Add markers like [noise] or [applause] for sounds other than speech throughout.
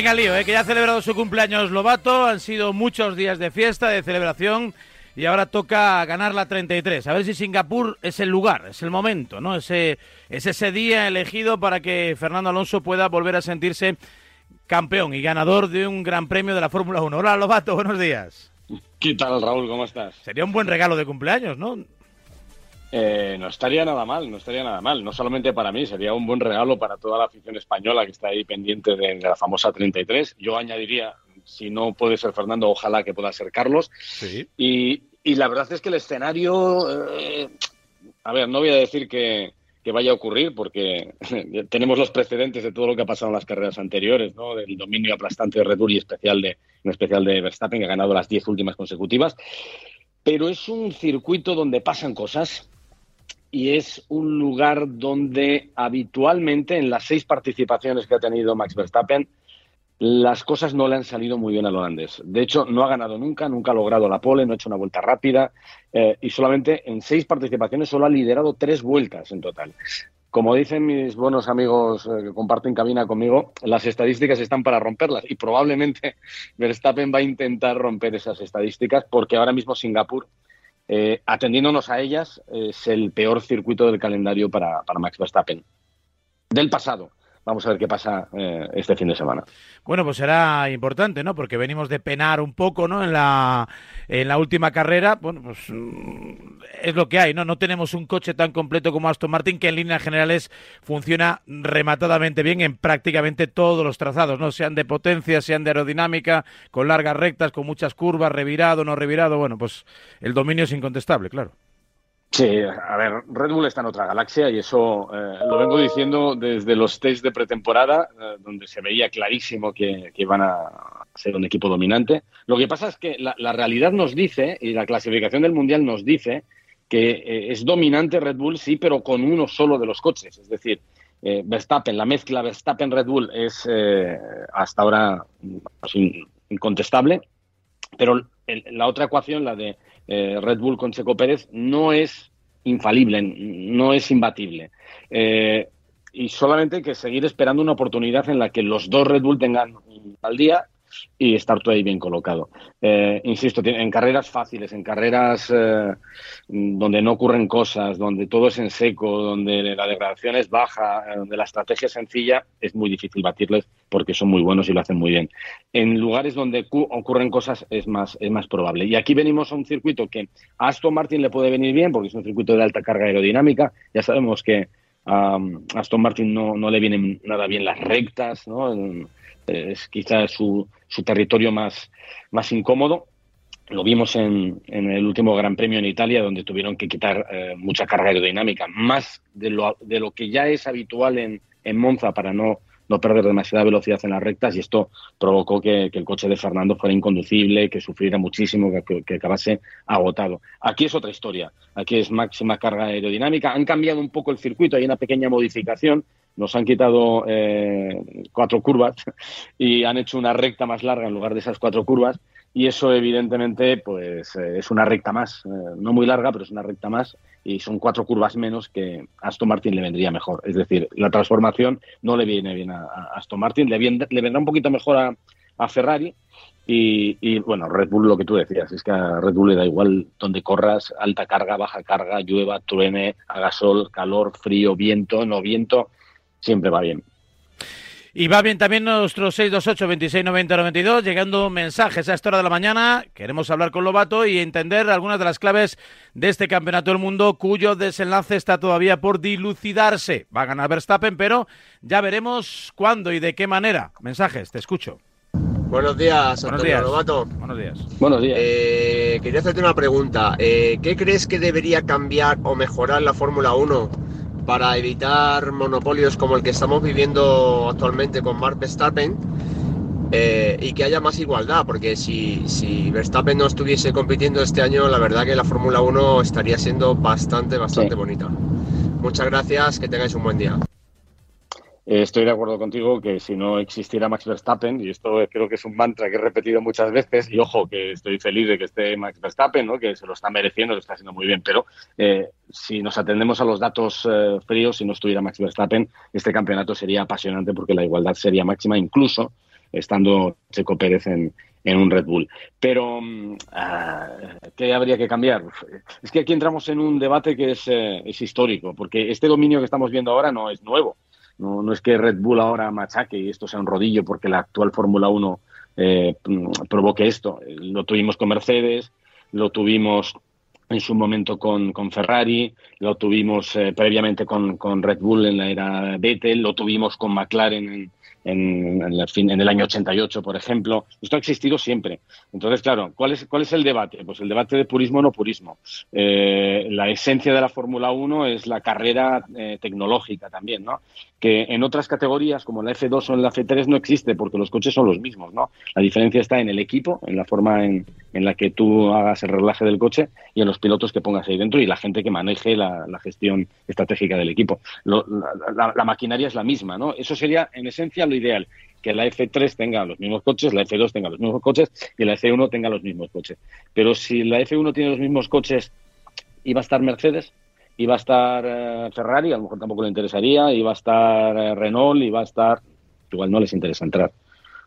Venga, lío, ¿eh? que ya ha celebrado su cumpleaños Lobato, han sido muchos días de fiesta, de celebración, y ahora toca ganar la 33. A ver si Singapur es el lugar, es el momento, ¿no? Ese, es ese día elegido para que Fernando Alonso pueda volver a sentirse campeón y ganador de un gran premio de la Fórmula 1. Hola, Lobato, buenos días. ¿Qué tal, Raúl? ¿Cómo estás? Sería un buen regalo de cumpleaños, ¿no? Eh, no estaría nada mal, no estaría nada mal. No solamente para mí, sería un buen regalo para toda la afición española que está ahí pendiente de, la famosa 33. Yo añadiría, si no puede ser Fernando, ojalá que pueda ser Carlos. Sí. Y, la verdad es que el escenario, eh, a ver, no voy a decir que, vaya a ocurrir porque [laughs] tenemos los precedentes de todo lo que ha pasado en las carreras anteriores, ¿no? Del dominio aplastante de Red Bull y especial de, en especial de Verstappen, que ha ganado las 10 últimas consecutivas. Pero es un circuito donde pasan cosas y es un lugar donde habitualmente en las seis participaciones que ha tenido Max Verstappen las cosas no le han salido muy bien al holandés. De hecho, no ha ganado nunca, nunca ha logrado la pole, no ha hecho una vuelta rápida eh, y solamente en seis participaciones solo ha liderado tres vueltas en total. Como dicen mis buenos amigos eh, que comparten cabina conmigo, las estadísticas están para romperlas y probablemente [laughs] Verstappen va a intentar romper esas estadísticas porque ahora mismo Singapur eh, atendiéndonos a ellas, es el peor circuito del calendario para, para Max Verstappen. Del pasado, vamos a ver qué pasa eh, este fin de semana. Bueno, pues será importante, ¿no? Porque venimos de penar un poco, ¿no? En la, en la última carrera, bueno, pues mm, es lo que hay, ¿no? No tenemos un coche tan completo como Aston Martin que en líneas generales funciona rematadamente bien en prácticamente todos los trazados, ¿no? Sean de potencia, sean de aerodinámica, con largas rectas, con muchas curvas, revirado, no revirado, bueno, pues el dominio es incontestable, claro. Sí, a ver, Red Bull está en otra galaxia y eso eh, lo vengo diciendo desde los test de pretemporada, eh, donde se veía clarísimo que, iban a ser un equipo dominante. Lo que pasa es que la, realidad nos dice, y la clasificación del Mundial nos dice, que eh, es dominante Red Bull, sí, pero con uno solo de los coches. Es decir, Verstappen, la mezcla Verstappen-Red Bull es hasta ahora pues, incontestable, pero la otra ecuación, la de eh, Red Bull con Checo Pérez no es infalible, no es imbatible. Eh, y solamente hay que seguir esperando una oportunidad en la que los dos Red Bull tengan al día y estar todo ahí bien colocado. Eh, insisto, en carreras fáciles, en carreras eh, donde no ocurren cosas, donde todo es en seco, donde la degradación es baja, eh, donde la estrategia es sencilla, es muy difícil batirles porque son muy buenos y lo hacen muy bien. En lugares donde ocurren cosas es más, es más probable. Y aquí venimos a un circuito que a Aston Martin le puede venir bien porque es un circuito de alta carga aerodinámica. Ya sabemos que a Aston Martin no, le vienen nada bien las rectas, ¿no? es quizás su, territorio más, más incómodo. Lo vimos en, el último Gran Premio en Italia, donde tuvieron que quitar eh, mucha carga aerodinámica, más de lo, de lo que ya es habitual en Monza para no, no perder demasiada velocidad en las rectas y esto provocó que, el coche de Fernando fuera inconducible, que sufriera muchísimo, que, acabase agotado. Aquí es otra historia, aquí es máxima carga aerodinámica, han cambiado un poco el circuito, hay una pequeña modificación. Nos han quitado eh, cuatro curvas [laughs] y han hecho una recta más larga en lugar de esas cuatro curvas. Y eso evidentemente pues eh, es una recta más, eh, no muy larga, pero es una recta más y son cuatro curvas menos que a Aston Martin le vendría mejor. Es decir, la transformación no le viene bien a, Aston Martin, le, le, vendrá un poquito mejor a, Ferrari y, y, bueno, Red Bull lo que tú decías, es que a Red Bull le da igual donde corras, alta carga, baja carga, llueva, truene, haga sol, calor, frío, viento, no viento, siempre va bien. Y va bien también nuestro 628 26 92 llegando mensajes a esta hora de la mañana. Queremos hablar con Lobato y entender algunas de las claves de este campeonato del mundo, cuyo desenlace está todavía por dilucidarse. Va a ganar Verstappen, pero ya veremos cuándo y de qué manera. Mensajes, te escucho. Buenos días, Buenos días. Lobato. Buenos días. Buenos días. Eh, quería hacerte una pregunta. Eh, ¿Qué crees que debería cambiar o mejorar la Fórmula 1? Para evitar monopolios como el que estamos viviendo actualmente con Mark Verstappen eh, y que haya más igualdad, porque si, si, Verstappen no estuviese compitiendo este año, la verdad que la Fórmula 1 estaría siendo bastante, bastante bonita. Muchas gracias, que tengáis un buen día. Eh, estoy de acuerdo contigo que si no existiera Max Verstappen, y esto creo que es un mantra que he repetido muchas veces, y ojo, que estoy feliz de que esté Max Verstappen, ¿no? que se lo está mereciendo, lo está haciendo muy bien, pero eh, si nos atendemos a los datos eh, fríos, si no estuviera Max Verstappen, este campeonato sería apasionante porque la igualdad sería máxima, incluso estando Checo Pérez en, un Red Bull. Pero, mm, ah, ¿qué habría que cambiar? Es que aquí entramos en un debate que eh, es histórico, porque este dominio que estamos viendo ahora no es nuevo. No, no es que Red Bull ahora machaque y esto sea un rodillo porque la actual Fórmula 1 eh, provoque esto. Lo tuvimos con Mercedes, lo tuvimos en su momento con, con Ferrari, lo tuvimos eh, previamente con, con, Red Bull en la era Vettel, lo tuvimos con McLaren en, en, en, el, en, el, año 88, por ejemplo. Esto ha existido siempre. Entonces, claro, ¿cuál es, cuál es el debate? Pues el debate de purismo o no purismo. Eh, la esencia de la Fórmula 1 es la carrera eh, tecnológica también, ¿no? Que en otras categorías, como la F2 o en la F3, no existe porque los coches son los mismos, ¿no? La diferencia está en el equipo, en la forma en, en la que tú hagas el reglaje del coche y en los pilotos que pongas ahí dentro y la gente que maneje la, la gestión estratégica del equipo. Lo, la, la, la, maquinaria es la misma, ¿no? Eso sería, en esencia, lo ideal, que la F3 tenga los mismos coches, la F2 tenga los mismos coches y la F1 tenga los mismos coches. Pero si la F1 tiene los mismos coches va a estar Mercedes, va a estar eh, Ferrari, a lo mejor tampoco le interesaría, va a estar eh, Renault, va a estar... Igual no les interesa entrar,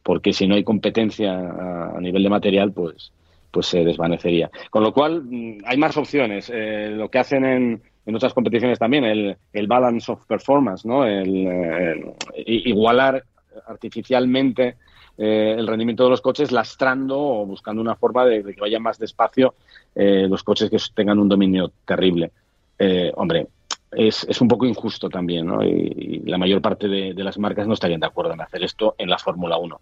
porque si no hay competencia a, nivel de material, pues pues se desvanecería. Con lo cual, mm, hay más opciones. Eh, lo que hacen en, en, otras competiciones también, el, balance of performance, ¿no? El igualar artificialmente eh, el rendimiento de los coches, lastrando o buscando una forma de, que vayan más despacio eh, los coches que tengan un dominio terrible. Eh, hombre, es, es, un poco injusto también, ¿no? Y, la mayor parte de, de, las marcas no estarían de acuerdo en hacer esto en la Fórmula 1.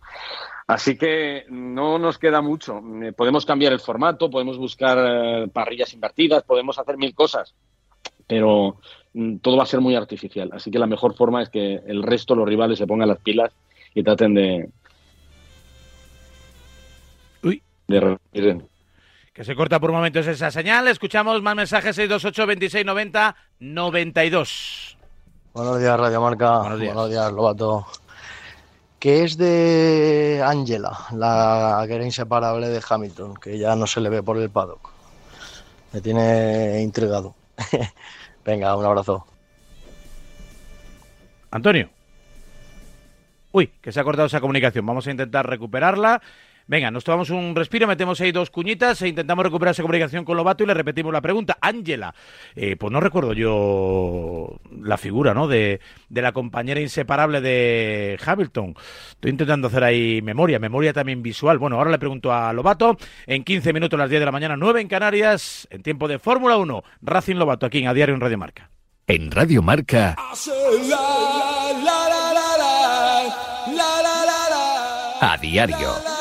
Así que no nos queda mucho. Podemos cambiar el formato, podemos buscar parrillas invertidas, podemos hacer mil cosas, pero todo va a ser muy artificial. Así que la mejor forma es que el resto, los rivales, se pongan las pilas y traten de. Uy. de, que se corta por momentos esa señal. Escuchamos más mensajes 628 26 90 92. Buenos días, Radio Marca. Buenos días, Buenos días Lobato. Que es de Angela, la que era inseparable de Hamilton, que ya no se le ve por el paddock. Me tiene intrigado. [laughs] Venga, un abrazo. Antonio. Uy, que se ha cortado esa comunicación. Vamos a intentar recuperarla. Venga, nos tomamos un respiro, metemos ahí dos cuñitas e intentamos recuperar esa comunicación con Lobato y le repetimos la pregunta. Ángela, eh, pues no recuerdo yo la figura, ¿no? De, de, la compañera inseparable de Hamilton. Estoy intentando hacer ahí memoria, memoria también visual. Bueno, ahora le pregunto a Lobato. En 15 minutos, a las 10 de la mañana, 9 en Canarias, en tiempo de Fórmula 1. Racing Lobato, aquí en A Diario en Radio Marca. En Radio Marca. A diario.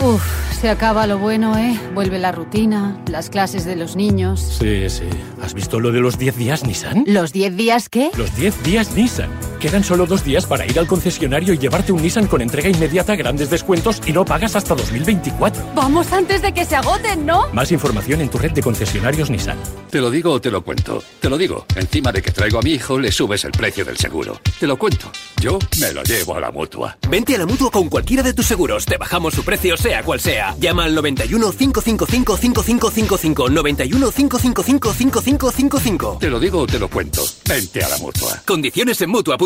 Uf, se acaba lo bueno, ¿eh? Vuelve la rutina, las clases de los niños. Sí, sí. ¿Has visto lo de los 10 días Nissan? ¿Los 10 días qué? Los 10 días Nissan. Quedan solo dos días para ir al concesionario y llevarte un Nissan con entrega inmediata, grandes descuentos y no pagas hasta 2024. Vamos antes de que se agoten, ¿no? Más información en tu red de concesionarios Nissan. Te lo digo o te lo cuento. Te lo digo. Encima de que traigo a mi hijo, le subes el precio del seguro. Te lo cuento. Yo me lo llevo a la mutua. Vente a la mutua con cualquiera de tus seguros. Te bajamos su precio, sea cual sea. Llama al 91 555 5555. 91 555 5555. Te lo digo o te lo cuento. Vente a la mutua. Condiciones en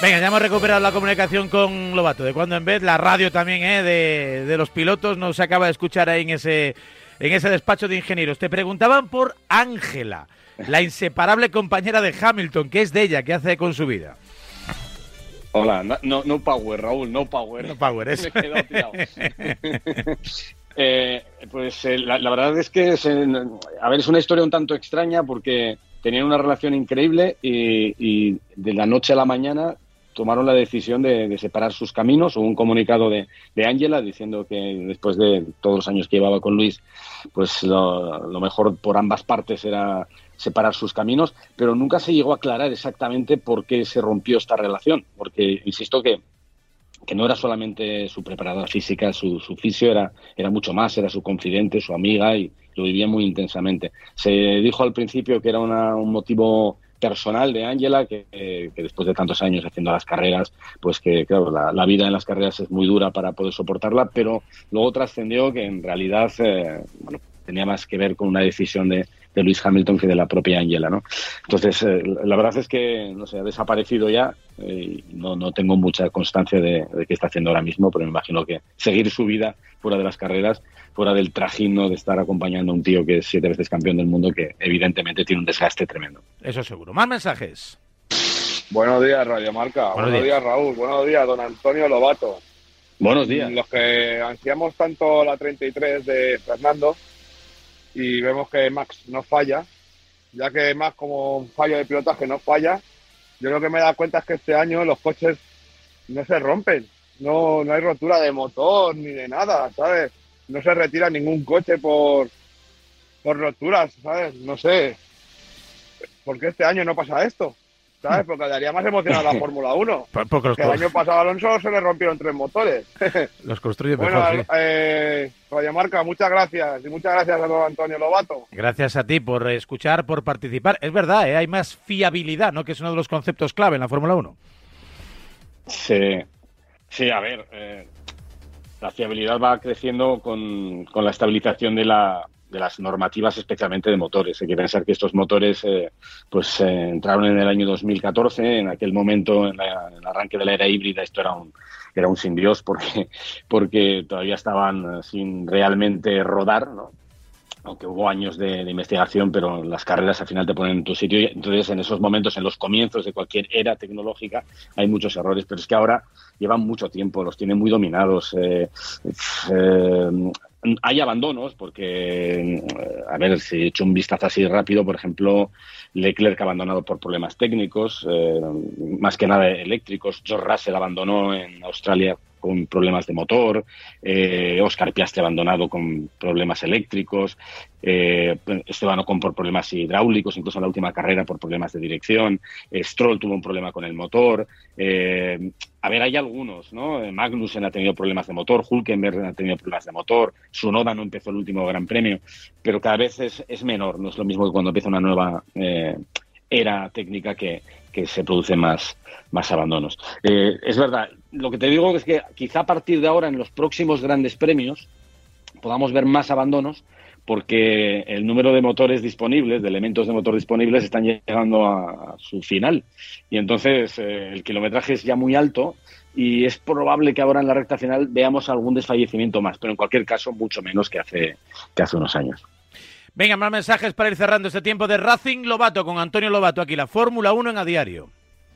Venga, ya hemos recuperado la comunicación con Lobato. De cuando en vez, la radio también, ¿eh? De, de los pilotos, no se acaba de escuchar ahí en ese, en ese despacho de ingenieros. Te preguntaban por Ángela, la inseparable compañera de Hamilton. ¿Qué es de ella? ¿Qué hace con su vida? Hola, no, no power, Raúl, no power. No power, es. [laughs] [laughs] eh, pues eh, la, la, verdad es que es, eh, a ver, es una historia un tanto extraña porque tenían una relación increíble y, y de la noche a la mañana tomaron la decisión de, separar sus caminos. Hubo un comunicado de Ángela diciendo que después de todos los años que llevaba con Luis, pues lo, lo, mejor por ambas partes era separar sus caminos, pero nunca se llegó a aclarar exactamente por qué se rompió esta relación, porque insisto que que no era solamente su preparadora física, su, su fisio era, era mucho más, era su confidente, su amiga y lo vivía muy intensamente. Se dijo al principio que era una, un motivo personal de Ángela, que, que, después de tantos años haciendo las carreras, pues que claro, la, vida en las carreras es muy dura para poder soportarla, pero luego trascendió que en realidad eh, bueno, tenía más que ver con una decisión de, de Luis Hamilton que de la propia Angela, ¿no? Entonces, eh, la verdad es que, no sé, ha desaparecido ya eh, y no, no tengo mucha constancia de, de, qué está haciendo ahora mismo, pero me imagino que seguir su vida fuera de las carreras, fuera del trajino de estar acompañando a un tío que es siete veces campeón del mundo, que evidentemente tiene un desgaste tremendo. Eso seguro. Más mensajes. Buenos días, Radio Marca. Buenos, Buenos días. días, Raúl. Buenos días, don Antonio Lobato. Buenos días. Los que ansiamos tanto la 33 de Fernando, y vemos que Max no falla, ya que Max como un fallo de pilotaje no falla, yo lo que me da cuenta es que este año los coches no se rompen, no, no hay rotura de motor ni de nada, ¿sabes? No se retira ningún coche por, por roturas, ¿sabes? No sé. ¿Por qué este año no pasa esto? ¿Sabes? Porque daría más emocionado la [laughs] Fórmula 1. Porque que el año pasado a Alonso se le rompieron tres motores. [laughs] Los construye bueno, mejor, sí. eh, Radio Marca, muchas gracias. Y muchas gracias a don Antonio Lobato. Gracias a ti por escuchar, por participar. Es verdad, ¿eh? hay más fiabilidad, ¿no? Que es uno de los conceptos clave en la Fórmula 1. Sí, sí, a ver, eh, la fiabilidad va creciendo con, con la estabilización de la, de las normativas, especialmente de motores. Hay que pensar que estos motores eh, pues eh, entraron en el año 2014, en aquel momento, en, la, en, el arranque de la era híbrida, esto era un, era un sin Dios porque, [laughs] porque todavía estaban sin realmente rodar, ¿no? aunque hubo años de, investigación, pero las carreras al final te ponen en tu sitio. Entonces, en esos momentos, en los comienzos de cualquier era tecnológica, hay muchos errores, pero es que ahora llevan mucho tiempo, los tienen muy dominados. Eh, eh, hay abandonos, porque, a ver, si he hecho un vistazo así rápido, por ejemplo, Leclerc abandonado por problemas técnicos, eh, más que nada eléctricos. George Russell abandonó en Australia con problemas de motor, eh, Oscar Piastri abandonado con problemas eléctricos, eh, Esteban Ocon por problemas hidráulicos, incluso en la última carrera por problemas de dirección, eh, Stroll tuvo un problema con el motor, eh, a ver, hay algunos, ¿no? Magnussen ha tenido problemas de motor, Hulkenberg ha tenido problemas de motor, Sunoda no empezó el último Gran Premio, pero cada vez es, es menor, no es lo mismo que cuando empieza una nueva eh, era técnica que, que se producen más, más abandonos. Eh, es verdad, lo que te digo es que quizá a partir de ahora, en los próximos grandes premios, podamos ver más abandonos, porque el número de motores disponibles, de elementos de motor disponibles, están llegando a, su final. Y entonces eh, el kilometraje es ya muy alto y es probable que ahora en la recta final veamos algún desfallecimiento más, pero en cualquier caso mucho menos que hace, que hace unos años. Venga, más mensajes para ir cerrando este tiempo de Racing Lobato con Antonio Lobato aquí, la Fórmula 1 en a diario.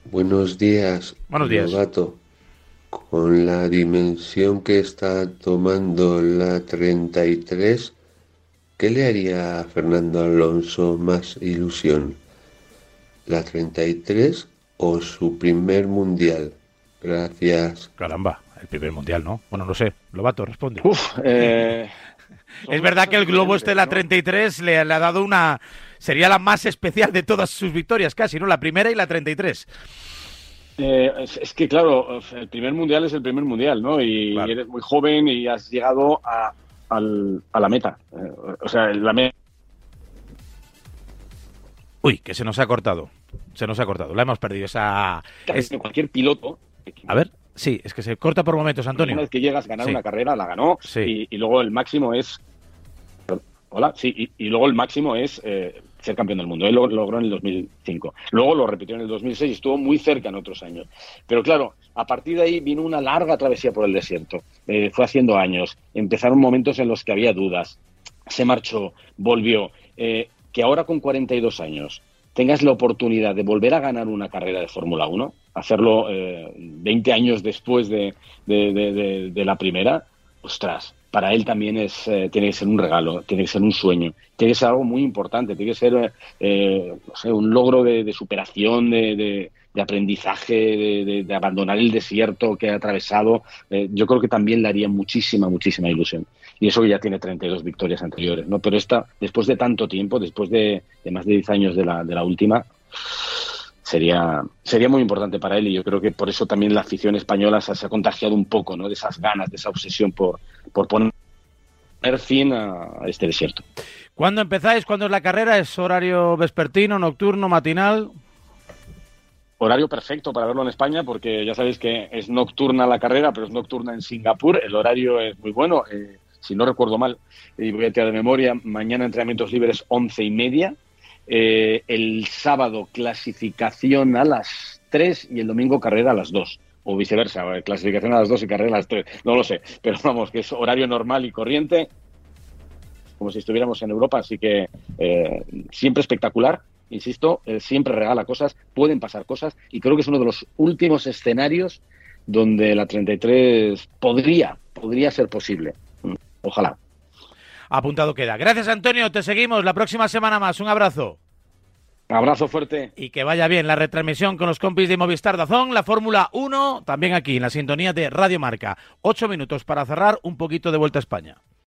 Buenos días, Buenos días. Lobato. Con la dimensión que está tomando la 33, ¿qué le haría a Fernando Alonso más ilusión? ¿La 33 o su primer mundial? Gracias. Caramba, el primer mundial, ¿no? Bueno, no sé. Lobato, responde. Uf, eh... Es verdad que el globo este, la 33, le, le, ha dado una... Sería la más especial de todas sus victorias, casi, ¿no? La primera y la 33. Eh, es, es, que, claro, el primer mundial es el primer mundial, ¿no? Y claro. eres muy joven y has llegado a, al, a la meta. Eh, o sea, la meta... Uy, que se nos ha cortado. Se nos ha cortado. La hemos perdido. Esa... Es... Cualquier piloto... A ver. Sí, es que se corta por momentos, Antonio. Una vez que llegas a ganar sí. una carrera, la ganó. Sí. Y, y, luego el máximo es. Hola, sí, y, y luego el máximo es eh, ser campeón del mundo. Él lo logró en el 2005. Luego lo repitió en el 2006 y estuvo muy cerca en otros años. Pero claro, a partir de ahí vino una larga travesía por el desierto. Eh, fue haciendo años. Empezaron momentos en los que había dudas. Se marchó, volvió. Eh, que ahora con 42 años tengas la oportunidad de volver a ganar una carrera de Fórmula 1, hacerlo eh, 20 años después de, de, la primera, ostras, para él también es eh, tiene que ser un regalo, tiene que ser un sueño, tiene que ser algo muy importante, tiene que ser eh, no sé, un logro de, superación, de, de, aprendizaje, de, abandonar el desierto que ha atravesado. Eh, yo creo que también le haría muchísima, muchísima ilusión. Y eso ya tiene 32 victorias anteriores, ¿no? Pero esta, después de tanto tiempo, después de, más de 10 años de la, de la última, sería, sería muy importante para él y yo creo que por eso también la afición española se, ha contagiado un poco ¿no? de esas ganas, de esa obsesión por, por poner fin a, este desierto. ¿Cuándo empezáis? ¿Cuándo es la carrera? ¿Es horario vespertino, nocturno, matinal? Horario perfecto para verlo en España porque ya sabéis que es nocturna la carrera, pero es nocturna en Singapur. El horario es muy bueno. Eh, si no recuerdo mal, y voy a tirar de memoria, mañana entrenamientos libres once y media, eh, el sábado clasificación a las 3 y el domingo carrera a las 2 o viceversa, eh, clasificación a las 2 y carrera a las 3, no lo sé, pero [laughs] vamos, que es horario normal y corriente, como si estuviéramos en Europa, así que eh, siempre espectacular, insisto, siempre regala cosas, pueden pasar cosas y creo que es uno de los últimos escenarios donde la 33 podría, podría ser posible. Mm, ojalá. Apuntado queda. Gracias, Antonio. Te seguimos la próxima semana más. Un abrazo. Abrazo fuerte. Y que vaya bien la retransmisión con los compis de Movistar Dazón, la Fórmula 1, también aquí en la sintonía de Radio Marca. Ocho minutos para cerrar un poquito de vuelta a España.